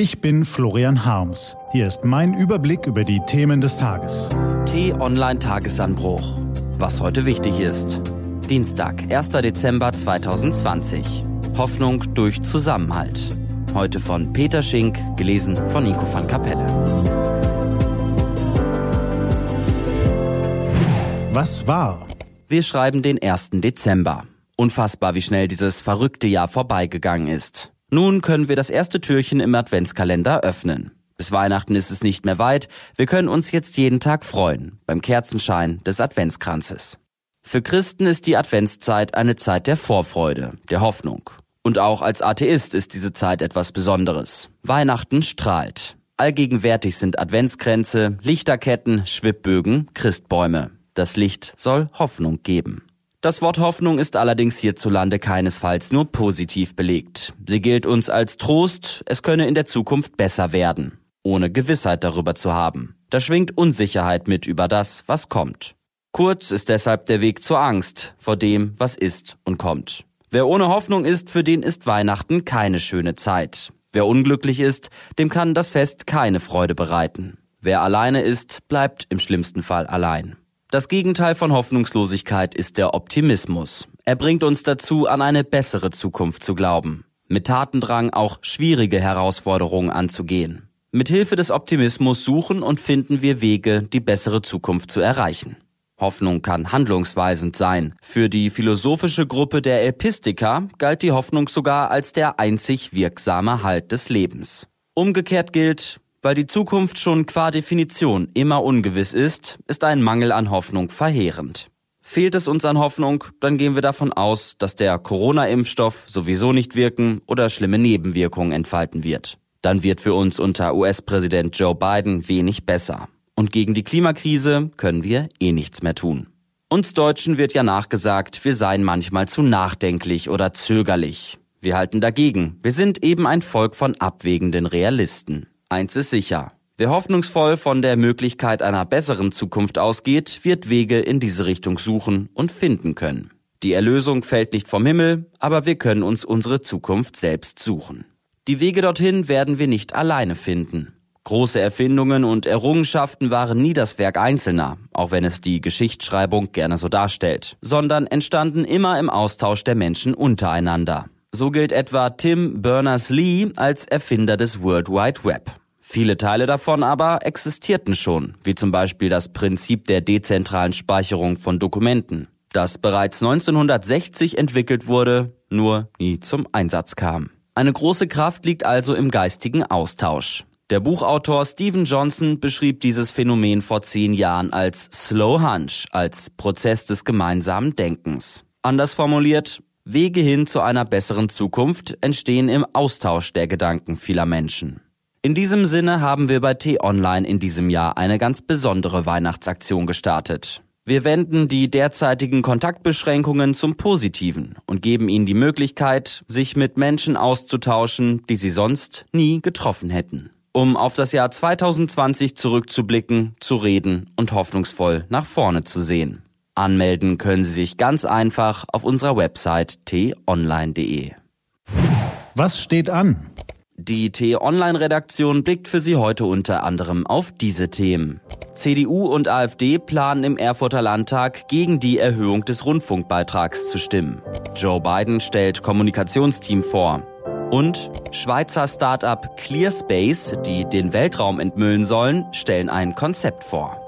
Ich bin Florian Harms. Hier ist mein Überblick über die Themen des Tages. T-Online Tagesanbruch. Was heute wichtig ist. Dienstag, 1. Dezember 2020. Hoffnung durch Zusammenhalt. Heute von Peter Schink, gelesen von Nico van Kapelle. Was war? Wir schreiben den 1. Dezember. Unfassbar, wie schnell dieses verrückte Jahr vorbeigegangen ist. Nun können wir das erste Türchen im Adventskalender öffnen. Bis Weihnachten ist es nicht mehr weit. Wir können uns jetzt jeden Tag freuen beim Kerzenschein des Adventskranzes. Für Christen ist die Adventszeit eine Zeit der Vorfreude, der Hoffnung. Und auch als Atheist ist diese Zeit etwas Besonderes. Weihnachten strahlt. Allgegenwärtig sind Adventskränze, Lichterketten, Schwibbögen, Christbäume. Das Licht soll Hoffnung geben. Das Wort Hoffnung ist allerdings hierzulande keinesfalls nur positiv belegt. Sie gilt uns als Trost, es könne in der Zukunft besser werden, ohne Gewissheit darüber zu haben. Da schwingt Unsicherheit mit über das, was kommt. Kurz ist deshalb der Weg zur Angst vor dem, was ist und kommt. Wer ohne Hoffnung ist, für den ist Weihnachten keine schöne Zeit. Wer unglücklich ist, dem kann das Fest keine Freude bereiten. Wer alleine ist, bleibt im schlimmsten Fall allein. Das Gegenteil von Hoffnungslosigkeit ist der Optimismus. Er bringt uns dazu, an eine bessere Zukunft zu glauben, mit Tatendrang auch schwierige Herausforderungen anzugehen. Mit Hilfe des Optimismus suchen und finden wir Wege, die bessere Zukunft zu erreichen. Hoffnung kann handlungsweisend sein. Für die philosophische Gruppe der Epistiker galt die Hoffnung sogar als der einzig wirksame Halt des Lebens. Umgekehrt gilt, weil die Zukunft schon qua Definition immer ungewiss ist, ist ein Mangel an Hoffnung verheerend. Fehlt es uns an Hoffnung, dann gehen wir davon aus, dass der Corona-Impfstoff sowieso nicht wirken oder schlimme Nebenwirkungen entfalten wird. Dann wird für uns unter US-Präsident Joe Biden wenig besser. Und gegen die Klimakrise können wir eh nichts mehr tun. Uns Deutschen wird ja nachgesagt, wir seien manchmal zu nachdenklich oder zögerlich. Wir halten dagegen. Wir sind eben ein Volk von abwägenden Realisten. Eins ist sicher. Wer hoffnungsvoll von der Möglichkeit einer besseren Zukunft ausgeht, wird Wege in diese Richtung suchen und finden können. Die Erlösung fällt nicht vom Himmel, aber wir können uns unsere Zukunft selbst suchen. Die Wege dorthin werden wir nicht alleine finden. Große Erfindungen und Errungenschaften waren nie das Werk Einzelner, auch wenn es die Geschichtsschreibung gerne so darstellt, sondern entstanden immer im Austausch der Menschen untereinander. So gilt etwa Tim Berners-Lee als Erfinder des World Wide Web. Viele Teile davon aber existierten schon, wie zum Beispiel das Prinzip der dezentralen Speicherung von Dokumenten, das bereits 1960 entwickelt wurde, nur nie zum Einsatz kam. Eine große Kraft liegt also im geistigen Austausch. Der Buchautor Stephen Johnson beschrieb dieses Phänomen vor zehn Jahren als Slow Hunch, als Prozess des gemeinsamen Denkens. Anders formuliert, Wege hin zu einer besseren Zukunft entstehen im Austausch der Gedanken vieler Menschen. In diesem Sinne haben wir bei T-Online in diesem Jahr eine ganz besondere Weihnachtsaktion gestartet. Wir wenden die derzeitigen Kontaktbeschränkungen zum Positiven und geben ihnen die Möglichkeit, sich mit Menschen auszutauschen, die sie sonst nie getroffen hätten. Um auf das Jahr 2020 zurückzublicken, zu reden und hoffnungsvoll nach vorne zu sehen. Anmelden können Sie sich ganz einfach auf unserer Website t-online.de. Was steht an? Die T-Online-Redaktion blickt für Sie heute unter anderem auf diese Themen. CDU und AfD planen im Erfurter Landtag gegen die Erhöhung des Rundfunkbeitrags zu stimmen. Joe Biden stellt Kommunikationsteam vor. Und Schweizer Start-up ClearSpace, die den Weltraum entmüllen sollen, stellen ein Konzept vor.